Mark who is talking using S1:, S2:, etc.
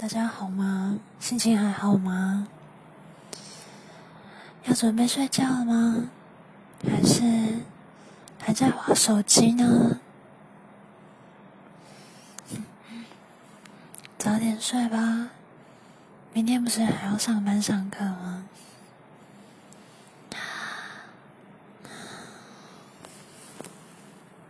S1: 大家好吗？心情还好吗？要准备睡觉了吗？还是还在划手机呢？早点睡吧，明天不是还要上班上课吗？